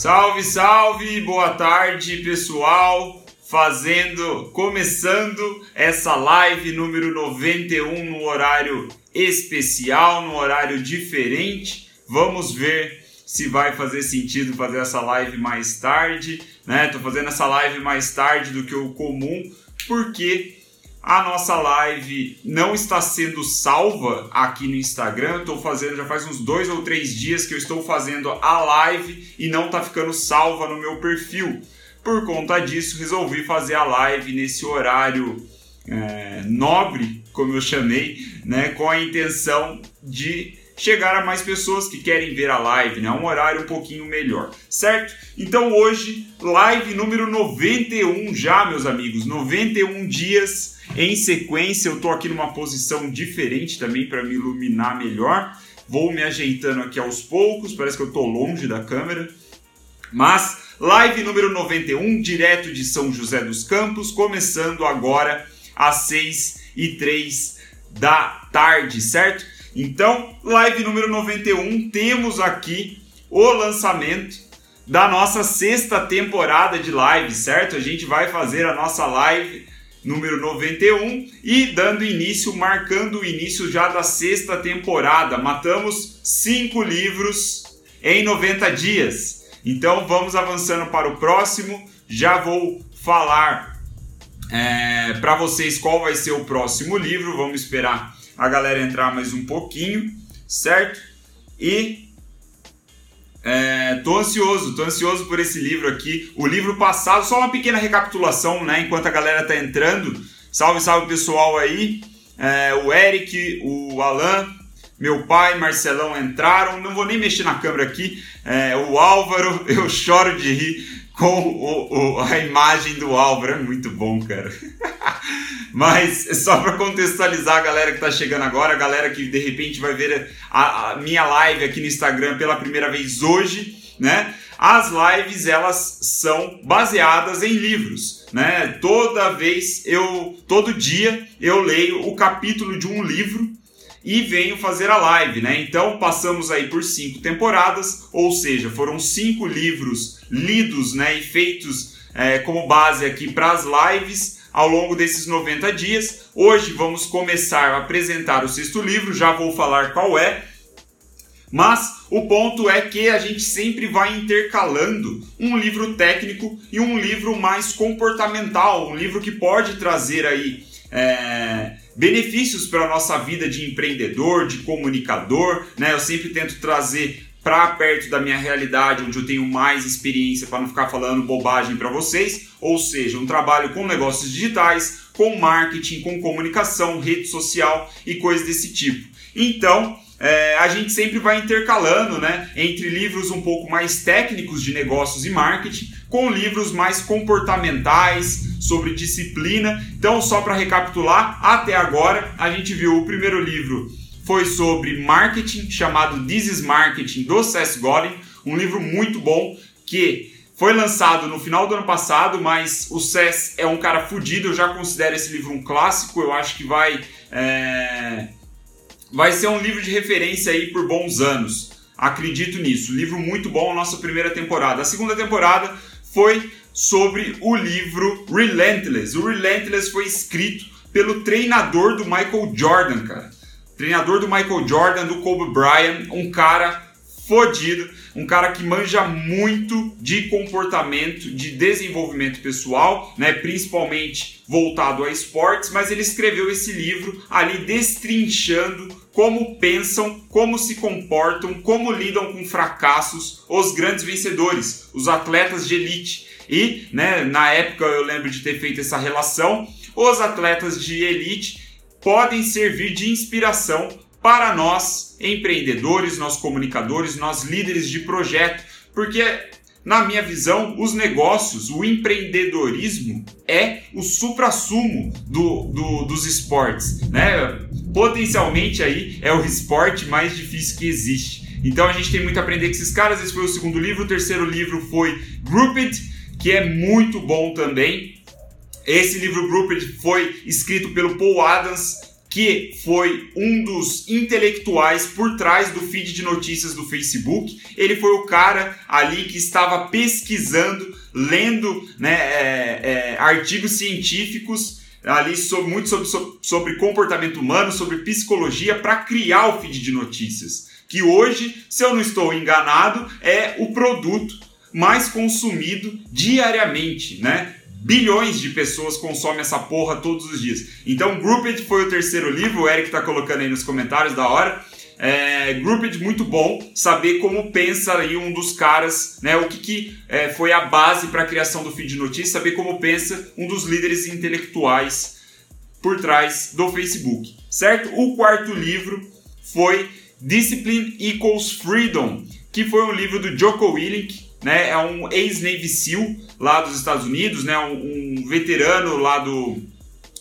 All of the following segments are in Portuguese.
Salve, salve, boa tarde, pessoal. Fazendo, começando essa live número 91 no horário especial, no horário diferente. Vamos ver se vai fazer sentido fazer essa live mais tarde, né? Tô fazendo essa live mais tarde do que o comum, porque a nossa live não está sendo salva aqui no Instagram. Estou fazendo já faz uns dois ou três dias que eu estou fazendo a live e não está ficando salva no meu perfil. Por conta disso, resolvi fazer a live nesse horário é, nobre, como eu chamei, né, com a intenção de chegar a mais pessoas que querem ver a live, né? Um horário um pouquinho melhor, certo? Então hoje, live número 91 já, meus amigos, 91 dias em sequência, eu estou aqui numa posição diferente também para me iluminar melhor. Vou me ajeitando aqui aos poucos, parece que eu estou longe da câmera. Mas live número 91, direto de São José dos Campos, começando agora às 6 e 3 da tarde, certo? Então, live número 91, temos aqui o lançamento da nossa sexta temporada de live, certo? A gente vai fazer a nossa live número 91 e dando início, marcando o início já da sexta temporada. Matamos cinco livros em 90 dias. Então vamos avançando para o próximo. Já vou falar é, para vocês qual vai ser o próximo livro. Vamos esperar a galera entrar mais um pouquinho, certo? E é, tô ansioso, tô ansioso por esse livro aqui. O livro passado, só uma pequena recapitulação, né? Enquanto a galera tá entrando. Salve, salve pessoal aí. É, o Eric, o Alan, meu pai, Marcelão entraram. Não vou nem mexer na câmera aqui. É, o Álvaro, eu choro de rir com o, o, a imagem do Álvaro. É muito bom, cara. Mas só para contextualizar a galera que está chegando agora, a galera que de repente vai ver a, a, minha live aqui no Instagram pela primeira vez hoje, né? As lives elas são baseadas em livros, né? Toda vez eu, todo dia eu leio o capítulo de um livro e venho fazer a live, né? Então passamos aí por cinco temporadas, ou seja, foram cinco livros lidos, né, e feitos é, como base aqui para as lives ao longo desses 90 dias. Hoje vamos começar a apresentar o sexto livro, já vou falar qual é. Mas o ponto é que a gente sempre vai intercalando um livro técnico e um livro mais comportamental, um livro que pode trazer aí é, benefícios para a nossa vida de empreendedor, de comunicador, né? Eu sempre tento trazer para perto da minha realidade, onde eu tenho mais experiência para não ficar falando bobagem para vocês, ou seja, um trabalho com negócios digitais, com marketing, com comunicação, rede social e coisas desse tipo. Então, é, a gente sempre vai intercalando né, entre livros um pouco mais técnicos de negócios e marketing com livros mais comportamentais sobre disciplina. Então, só para recapitular, até agora a gente viu o primeiro livro foi sobre marketing chamado This is Marketing do Seth Godin, um livro muito bom que foi lançado no final do ano passado, mas o Seth é um cara fudido, eu já considero esse livro um clássico, eu acho que vai é vai ser um livro de referência aí por bons anos. Acredito nisso. Livro muito bom, nossa primeira temporada. A segunda temporada foi sobre o livro Relentless. O Relentless foi escrito pelo treinador do Michael Jordan, cara. Treinador do Michael Jordan, do Kobe Bryant, um cara fodido, um cara que manja muito de comportamento, de desenvolvimento pessoal, né, principalmente voltado a esportes, mas ele escreveu esse livro ali destrinchando como pensam, como se comportam, como lidam com fracassos os grandes vencedores, os atletas de elite. E, né, na época eu lembro de ter feito essa relação, os atletas de elite podem servir de inspiração para nós empreendedores, nós comunicadores, nós líderes de projeto, porque na minha visão, os negócios, o empreendedorismo é o supra-sumo do, do, dos esportes, né? Potencialmente aí é o esporte mais difícil que existe. Então a gente tem muito a aprender com esses caras. Esse foi o segundo livro. O terceiro livro foi Grouped, que é muito bom também. Esse livro Grouped foi escrito pelo Paul Adams, que foi um dos intelectuais por trás do feed de notícias do Facebook. Ele foi o cara ali que estava pesquisando, lendo né, é, é, artigos científicos ali sobre, muito sobre, sobre comportamento humano, sobre psicologia, para criar o feed de notícias. Que hoje, se eu não estou enganado, é o produto mais consumido diariamente, né? Bilhões de pessoas consomem essa porra todos os dias. Então, Grouped foi o terceiro livro, o Eric tá colocando aí nos comentários da hora. É, Grouped muito bom, saber como pensa aí um dos caras, né? O que, que é, foi a base para a criação do feed de notícias, saber como pensa um dos líderes intelectuais por trás do Facebook, certo? O quarto livro foi Discipline Equals Freedom, que foi um livro do Joko Willink, né? É um ex-Navy SEAL lá dos Estados Unidos, né? Um, um, veterano lá do,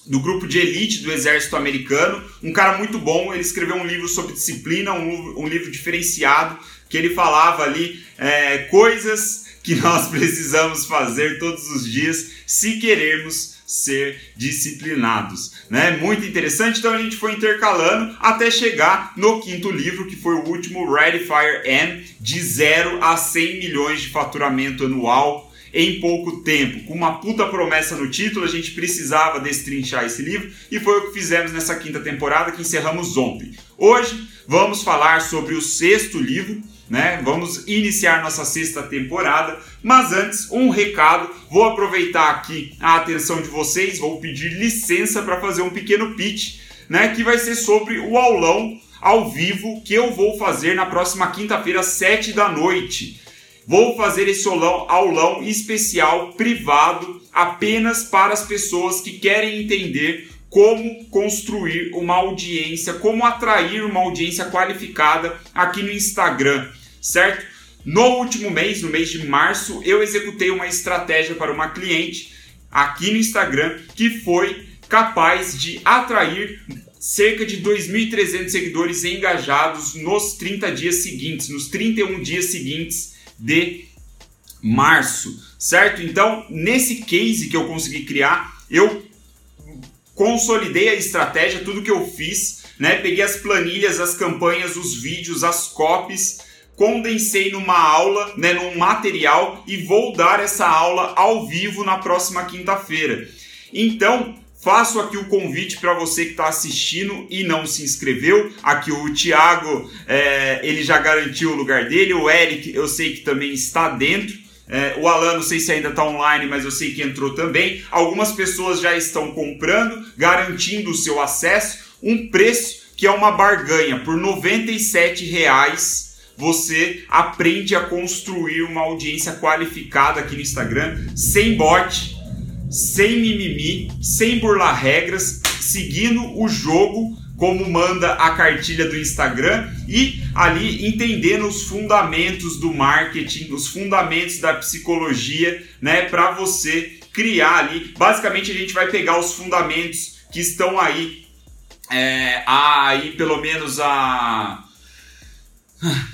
do grupo de elite do exército americano, um cara muito bom. Ele escreveu um livro sobre disciplina, um, um livro diferenciado, que ele falava ali é, coisas que nós precisamos fazer todos os dias se queremos ser disciplinados, né? Muito interessante. Então a gente foi intercalando até chegar no quinto livro, que foi o último, Ready Fire N, de 0 a 100 milhões de faturamento anual em pouco tempo. Com uma puta promessa no título, a gente precisava destrinchar esse livro e foi o que fizemos nessa quinta temporada que encerramos ontem. Hoje vamos falar sobre o sexto livro, né? Vamos iniciar nossa sexta temporada, mas antes um recado. Vou aproveitar aqui a atenção de vocês, vou pedir licença para fazer um pequeno pitch, né? Que vai ser sobre o aulão ao vivo que eu vou fazer na próxima quinta-feira, sete da noite. Vou fazer esse aulão, aulão especial privado apenas para as pessoas que querem entender como construir uma audiência, como atrair uma audiência qualificada aqui no Instagram certo? No último mês, no mês de março, eu executei uma estratégia para uma cliente aqui no Instagram que foi capaz de atrair cerca de 2.300 seguidores engajados nos 30 dias seguintes, nos 31 dias seguintes de março, certo? Então, nesse case que eu consegui criar, eu consolidei a estratégia, tudo que eu fiz, né? Peguei as planilhas, as campanhas, os vídeos, as copies condensei numa aula, né, num material e vou dar essa aula ao vivo na próxima quinta-feira. Então, faço aqui o convite para você que está assistindo e não se inscreveu. Aqui o Thiago, é, ele já garantiu o lugar dele. O Eric, eu sei que também está dentro. É, o Alan, não sei se ainda está online, mas eu sei que entrou também. Algumas pessoas já estão comprando, garantindo o seu acesso. Um preço que é uma barganha por 97 reais você aprende a construir uma audiência qualificada aqui no Instagram, sem bot, sem mimimi, sem burlar regras, seguindo o jogo como manda a cartilha do Instagram e ali entendendo os fundamentos do marketing, os fundamentos da psicologia, né, para você criar ali. Basicamente a gente vai pegar os fundamentos que estão aí é, aí pelo menos a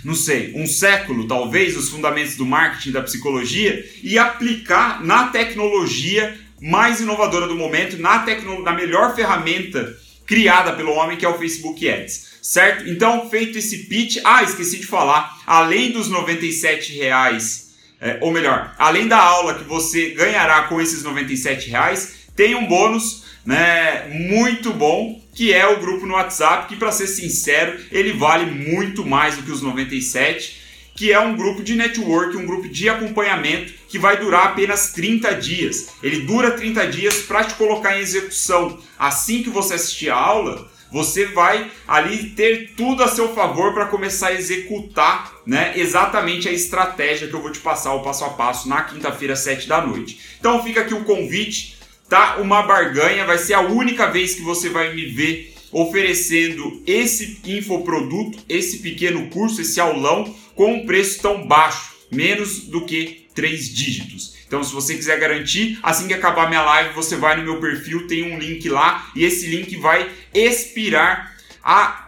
não sei, um século talvez, os fundamentos do marketing, da psicologia e aplicar na tecnologia mais inovadora do momento, na, tecno, na melhor ferramenta criada pelo homem que é o Facebook Ads, certo? Então, feito esse pitch, ah, esqueci de falar, além dos 97 reais, é, ou melhor, além da aula que você ganhará com esses 97 reais, tem um bônus né, muito bom, que é o grupo no WhatsApp, que para ser sincero, ele vale muito mais do que os 97, que é um grupo de network, um grupo de acompanhamento que vai durar apenas 30 dias. Ele dura 30 dias para te colocar em execução. Assim que você assistir a aula, você vai ali ter tudo a seu favor para começar a executar né, exatamente a estratégia que eu vou te passar o passo a passo na quinta-feira, 7 da noite. Então fica aqui o convite tá uma barganha, vai ser a única vez que você vai me ver oferecendo esse infoproduto, esse pequeno curso, esse aulão com um preço tão baixo, menos do que três dígitos. Então, se você quiser garantir, assim que acabar minha live, você vai no meu perfil, tem um link lá e esse link vai expirar a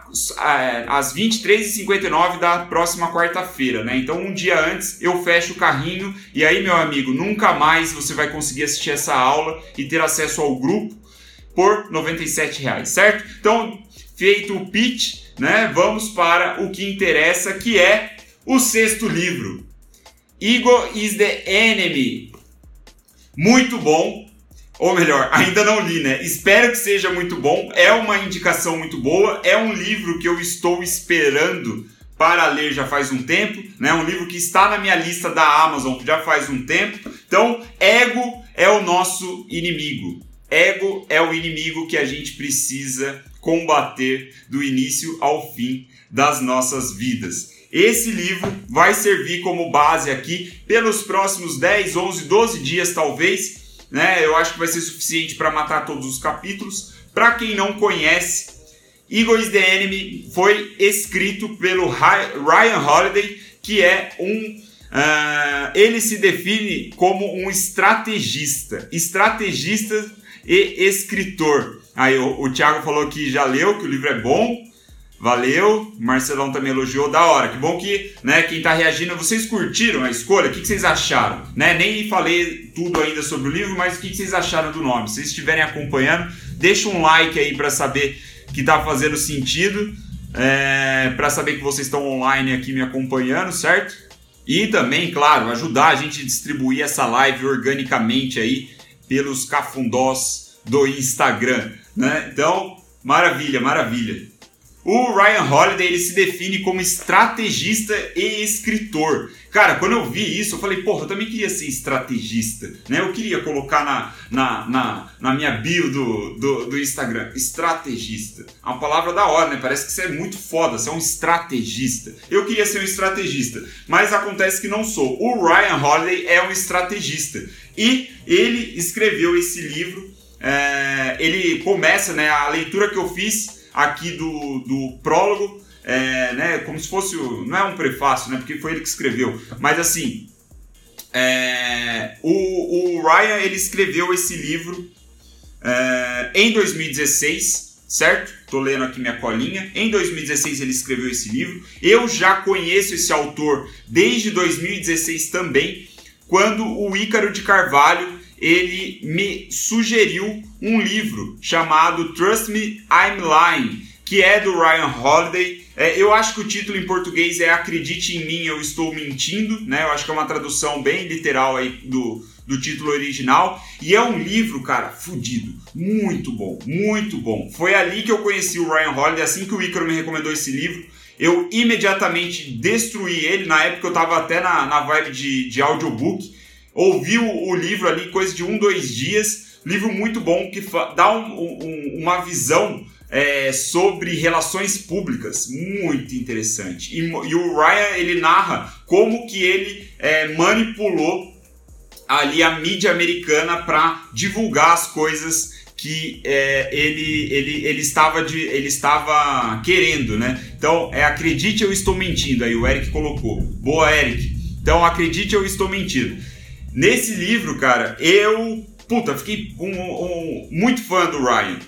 às 23h59 da próxima quarta-feira, né? Então, um dia antes eu fecho o carrinho e aí, meu amigo, nunca mais você vai conseguir assistir essa aula e ter acesso ao grupo, por 97 reais, certo? Então, feito o pitch, né? Vamos para o que interessa, que é o sexto livro. Ego is the enemy. Muito bom, ou melhor, ainda não li, né? Espero que seja muito bom. É uma indicação muito boa. É um livro que eu estou esperando para ler já faz um tempo, né? Um livro que está na minha lista da Amazon já faz um tempo. Então, ego é o nosso inimigo. Ego é o inimigo que a gente precisa combater do início ao fim das nossas vidas. Esse livro vai servir como base aqui pelos próximos 10, 11, 12 dias talvez, né? Eu acho que vai ser suficiente para matar todos os capítulos. Para quem não conhece, Eagle is the Enemy foi escrito pelo Ryan Holiday, que é um Uh, ele se define como um estrategista, estrategista e escritor. Aí o, o Thiago falou que já leu, que o livro é bom. Valeu, Marcelão também elogiou, da hora. Que bom que, né, quem tá reagindo, vocês curtiram a escolha? O que, que vocês acharam? Né, nem falei tudo ainda sobre o livro, mas o que, que vocês acharam do nome? Se vocês estiverem acompanhando, deixa um like aí para saber que tá fazendo sentido, é, para saber que vocês estão online aqui me acompanhando, certo? E também, claro, ajudar a gente a distribuir essa live organicamente aí pelos cafundós do Instagram, né? Então, maravilha, maravilha. O Ryan Holiday ele se define como estrategista e escritor. Cara, quando eu vi isso, eu falei, porra, eu também queria ser estrategista, né? Eu queria colocar na, na, na, na minha bio do, do, do, Instagram, estrategista. É uma palavra da hora, né? Parece que você é muito foda, você é um estrategista. Eu queria ser um estrategista, mas acontece que não sou. O Ryan Holiday é um estrategista e ele escreveu esse livro. É, ele começa, né? A leitura que eu fiz aqui do, do prólogo, é, né, como se fosse, não é um prefácio, né, porque foi ele que escreveu, mas assim, é, o, o Ryan ele escreveu esse livro é, em 2016, certo? Tô lendo aqui minha colinha. Em 2016 ele escreveu esse livro. Eu já conheço esse autor desde 2016 também, quando o Ícaro de Carvalho ele me sugeriu um livro chamado Trust Me, I'm Lying, que é do Ryan Holiday. É, eu acho que o título em português é Acredite em mim, eu estou mentindo, né? Eu acho que é uma tradução bem literal aí do, do título original. E é um livro, cara, fudido. Muito bom, muito bom. Foi ali que eu conheci o Ryan Holiday, assim que o Icaro me recomendou esse livro. Eu imediatamente destruí ele. Na época eu tava até na, na vibe de, de audiobook ouvi o, o, livro ali, coisa de um, dois dias. Livro muito bom que dá um, um, uma visão é, sobre relações públicas muito interessante. E, e, o Ryan ele narra como que ele é, manipulou ali a mídia americana para divulgar as coisas que é, ele, ele, ele, estava de, ele estava querendo, né? Então, é acredite eu estou mentindo, aí o Eric colocou. Boa, Eric. Então, acredite eu estou mentindo. Nesse livro, cara, eu, puta, fiquei um, um, muito fã do Ryan.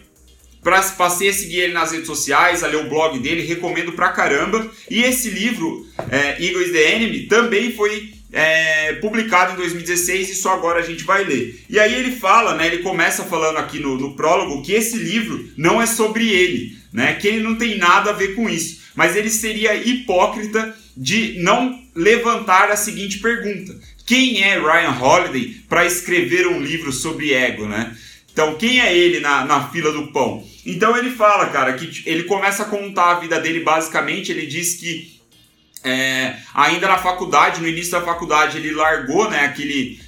Pra, passei a seguir ele nas redes sociais, a ler o blog dele, recomendo pra caramba. E esse livro, é, Eagle is the Enemy, também foi é, publicado em 2016 e só agora a gente vai ler. E aí ele fala, né, ele começa falando aqui no, no prólogo que esse livro não é sobre ele, né, que ele não tem nada a ver com isso, mas ele seria hipócrita de não levantar a seguinte pergunta: quem é Ryan Holiday para escrever um livro sobre ego, né? Então, quem é ele na, na fila do pão? Então, ele fala, cara, que ele começa a contar a vida dele basicamente. Ele diz que é, ainda na faculdade, no início da faculdade, ele largou né, aquele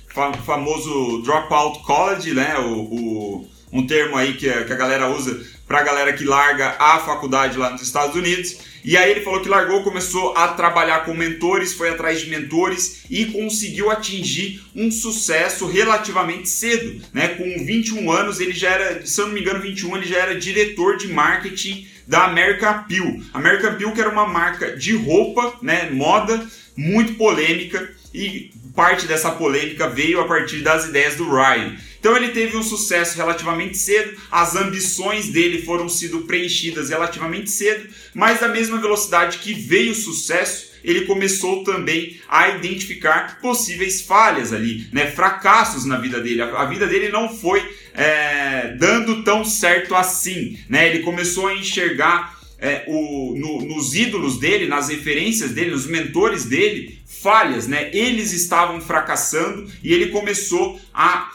famoso dropout college, né? O, o, um termo aí que a, que a galera usa para a galera que larga a faculdade lá nos Estados Unidos. E aí ele falou que largou, começou a trabalhar com mentores, foi atrás de mentores e conseguiu atingir um sucesso relativamente cedo, né? Com 21 anos, ele já era, se eu não me engano, 21, ele já era diretor de marketing da American Appeal. American Appeal que era uma marca de roupa, né, moda, muito polêmica e parte dessa polêmica veio a partir das ideias do Ryan. Então ele teve um sucesso relativamente cedo, as ambições dele foram sido preenchidas relativamente cedo, mas da mesma velocidade que veio o sucesso, ele começou também a identificar possíveis falhas ali, né, fracassos na vida dele. A, vida dele não foi é, dando tão certo assim, né? Ele começou a enxergar é, o, no, nos ídolos dele, nas referências dele, nos mentores dele, falhas, né? Eles estavam fracassando e ele começou a,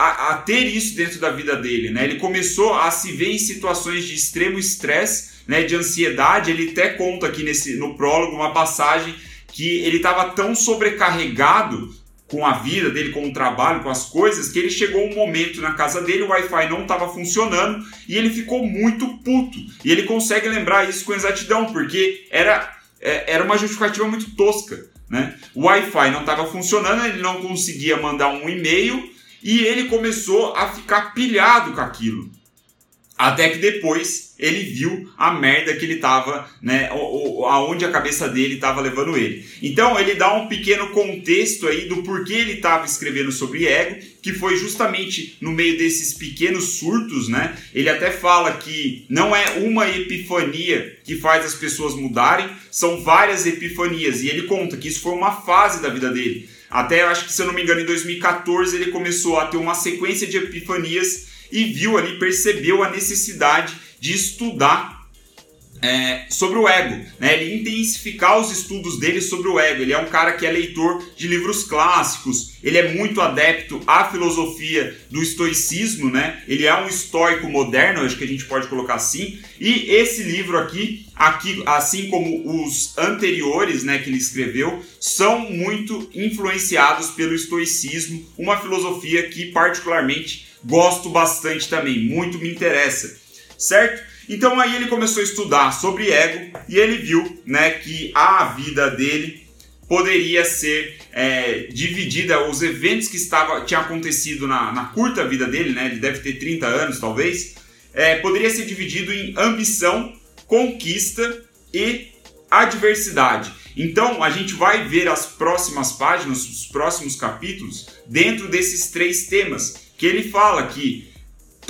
a, a, ter isso dentro da vida dele, né? Ele começou a se ver em situações de extremo estresse, né? De ansiedade. Ele até conta aqui nesse, no prólogo uma passagem que ele estava tão sobrecarregado com a vida dele, com o trabalho, com as coisas, que ele chegou um momento na casa dele, o Wi-Fi não estava funcionando e ele ficou muito puto. E ele consegue lembrar isso com exatidão, porque era, é, era uma justificativa muito tosca. Né? O Wi-Fi não estava funcionando, ele não conseguia mandar um e-mail e ele começou a ficar pilhado com aquilo. Até que depois ele viu a merda que ele estava, né, aonde a cabeça dele estava levando ele. Então ele dá um pequeno contexto aí do porquê ele estava escrevendo sobre ego, que foi justamente no meio desses pequenos surtos, né? Ele até fala que não é uma epifania que faz as pessoas mudarem, são várias epifanias. E ele conta que isso foi uma fase da vida dele. Até acho que se eu não me engano em 2014 ele começou a ter uma sequência de epifanias e viu ali, percebeu a necessidade de estudar é, sobre o ego, né? Ele intensificar os estudos dele sobre o ego. Ele é um cara que é leitor de livros clássicos. Ele é muito adepto à filosofia do estoicismo, né? Ele é um estoico moderno, acho que a gente pode colocar assim. E esse livro aqui, aqui, assim como os anteriores, né, que ele escreveu, são muito influenciados pelo estoicismo, uma filosofia que particularmente gosto bastante também, muito me interessa, certo? Então aí ele começou a estudar sobre ego e ele viu, né, que a vida dele poderia ser é, dividida, os eventos que estava, tinha acontecido na, na, curta vida dele, né, ele deve ter 30 anos talvez, é, poderia ser dividido em ambição, conquista e adversidade. Então a gente vai ver as próximas páginas, os próximos capítulos, dentro desses três temas que ele fala que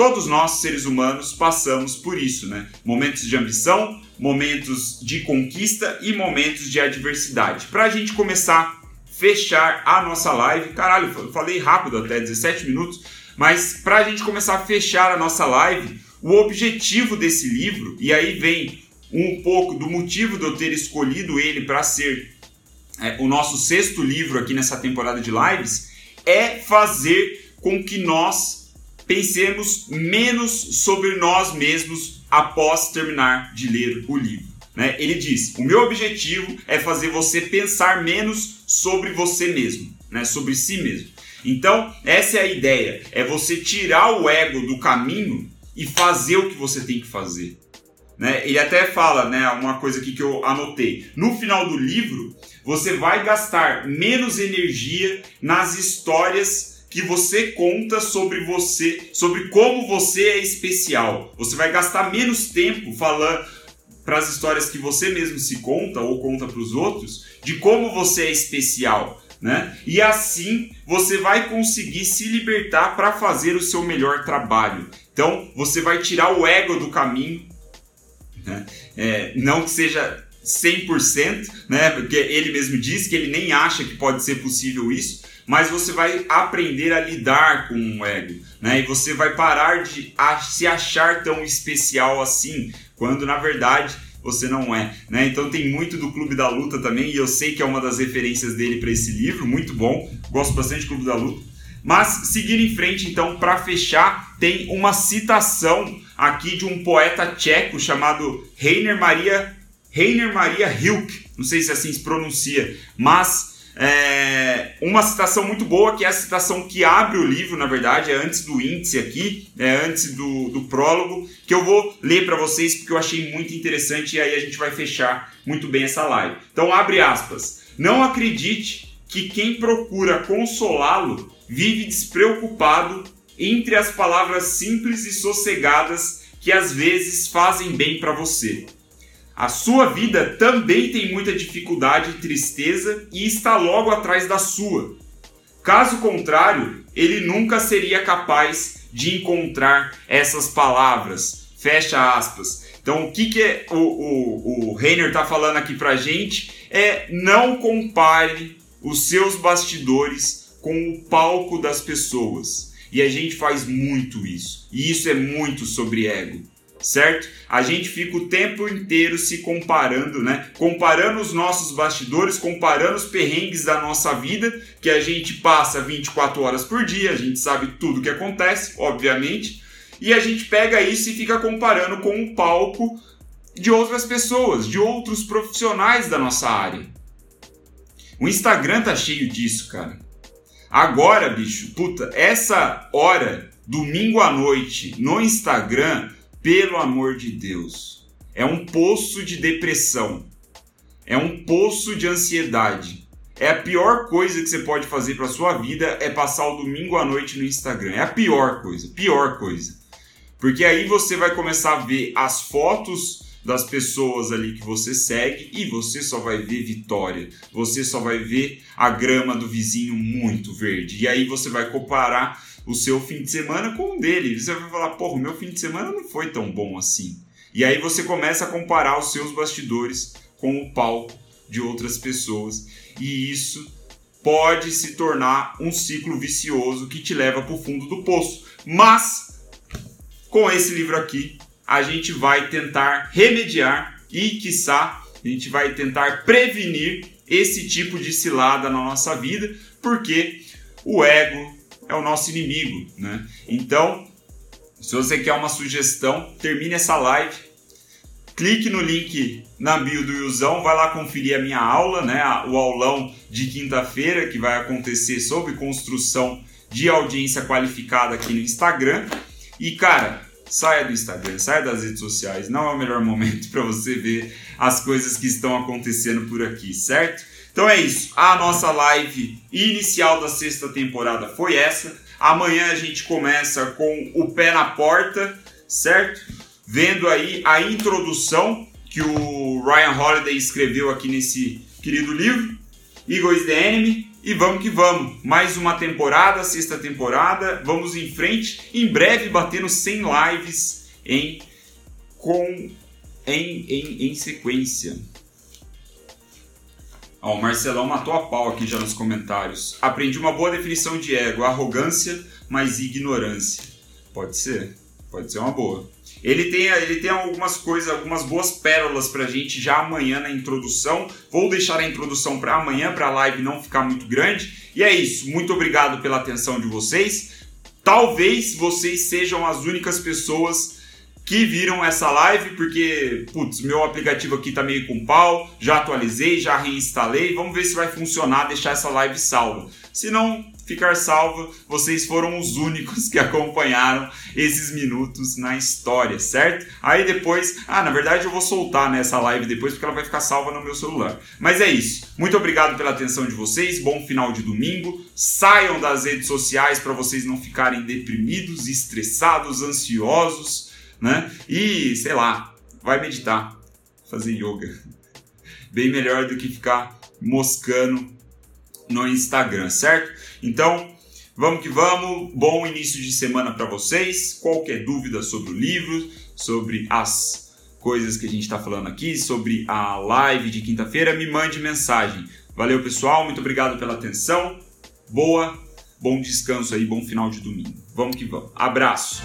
todos nós, seres humanos, passamos por isso, né? Momentos de ambição, momentos de conquista e momentos de adversidade. Para a gente começar a fechar a nossa live, caralho, falei rápido até 17 minutos, mas para a gente começar a fechar a nossa live, o objetivo desse livro, e aí vem um pouco do motivo de eu ter escolhido ele para ser é, o nosso sexto livro aqui nessa temporada de lives, é fazer com que nós pensemos menos sobre nós mesmos após terminar de ler o livro. Né? Ele diz: O meu objetivo é fazer você pensar menos sobre você mesmo, né? sobre si mesmo. Então, essa é a ideia: é você tirar o ego do caminho e fazer o que você tem que fazer. Né? Ele até fala, né, uma coisa aqui que eu anotei. No final do livro, você vai gastar menos energia nas histórias que você conta sobre você, sobre como você é especial. Você vai gastar menos tempo falando para as histórias que você mesmo se conta ou conta para os outros de como você é especial, né? E assim você vai conseguir se libertar para fazer o seu melhor trabalho. Então você vai tirar o ego do caminho, né? É, não que seja 100%, né? Porque ele mesmo diz que ele nem acha que pode ser possível isso, mas você vai aprender a lidar com o ego, né? E você vai parar de se achar tão especial assim, quando na verdade você não é, né? Então tem muito do Clube da Luta também, e eu sei que é uma das referências dele para esse livro, muito bom. Gosto bastante do Clube da Luta. Mas seguindo em frente, então, para fechar, tem uma citação aqui de um poeta tcheco chamado Rainer Maria Rainer Maria Hilke, não sei se assim se pronuncia, mas é, uma citação muito boa, que é a citação que abre o livro, na verdade, é antes do índice aqui, é antes do, do prólogo, que eu vou ler para vocês porque eu achei muito interessante e aí a gente vai fechar muito bem essa live. Então, abre aspas. Não acredite que quem procura consolá-lo vive despreocupado entre as palavras simples e sossegadas que às vezes fazem bem para você. A sua vida também tem muita dificuldade e tristeza e está logo atrás da sua. Caso contrário, ele nunca seria capaz de encontrar essas palavras. Fecha aspas. Então, o que, que é o, o, o Reiner tá falando aqui pra gente é não compare os seus bastidores com o palco das pessoas. E a gente faz muito isso. E isso é muito sobre ego certo? A gente fica o tempo inteiro se comparando, né? Comparando os nossos bastidores, comparando os perrengues da nossa vida, que a gente passa 24 horas por dia, a gente sabe tudo que acontece, obviamente, e a gente pega isso e fica comparando com o palco de outras pessoas, de outros profissionais da nossa área. O Instagram tá cheio disso, cara. Agora, bicho, puta, essa hora, domingo à noite, no Instagram, pelo amor de Deus. É um poço de depressão. É um poço de ansiedade. É a pior coisa que você pode fazer para sua vida é passar o domingo à noite no Instagram. É a pior coisa, pior coisa. Porque aí você vai começar a ver as fotos das pessoas ali que você segue e você só vai ver vitória. Você só vai ver a grama do vizinho muito verde. E aí você vai comparar o seu fim de semana com o dele. Você vai falar, porra, o meu fim de semana não foi tão bom assim. E aí você começa a comparar os seus bastidores com o palco de outras pessoas. E isso pode se tornar um ciclo vicioso que te leva para o fundo do poço. Mas, com esse livro aqui, a gente vai tentar remediar e, quiçá, a gente vai tentar prevenir esse tipo de cilada na nossa vida, porque o ego é o nosso inimigo, né? Então, se você quer uma sugestão, termine essa live, clique no link na bio do Yuzão, vai lá conferir a minha aula, né? O aulão de quinta-feira que vai acontecer sobre construção de audiência qualificada aqui no Instagram. E cara, saia do Instagram, saia das redes sociais, não é o melhor momento para você ver as coisas que estão acontecendo por aqui, certo? Então é isso. A nossa live inicial da sexta temporada foi essa. Amanhã a gente começa com o pé na porta, certo? Vendo aí a introdução que o Ryan Holiday escreveu aqui nesse querido livro, Eagle the Enemy. E vamos que vamos. Mais uma temporada, sexta temporada. Vamos em frente. Em breve batendo 100 lives em com em, em, em sequência. Ó, o Marcelão matou a pau aqui já nos comentários. Aprendi uma boa definição de ego: arrogância mais ignorância. Pode ser, pode ser uma boa. Ele tem, ele tem algumas coisas, algumas boas pérolas pra gente já amanhã na introdução. Vou deixar a introdução para amanhã, para a live não ficar muito grande. E é isso. Muito obrigado pela atenção de vocês. Talvez vocês sejam as únicas pessoas que viram essa live, porque, putz, meu aplicativo aqui tá meio com pau, já atualizei, já reinstalei, vamos ver se vai funcionar deixar essa live salva. Se não ficar salva, vocês foram os únicos que acompanharam esses minutos na história, certo? Aí depois, ah, na verdade eu vou soltar nessa live depois porque ela vai ficar salva no meu celular. Mas é isso. Muito obrigado pela atenção de vocês. Bom final de domingo. Saiam das redes sociais para vocês não ficarem deprimidos, estressados, ansiosos né? E, sei lá, vai meditar, fazer yoga. Bem melhor do que ficar moscando no Instagram, certo? Então, vamos que vamos. Bom início de semana para vocês. Qualquer dúvida sobre o livro, sobre as coisas que a gente está falando aqui, sobre a live de quinta-feira, me mande mensagem. Valeu, pessoal. Muito obrigado pela atenção. Boa, bom descanso aí, bom final de domingo. Vamos que vamos. Abraço.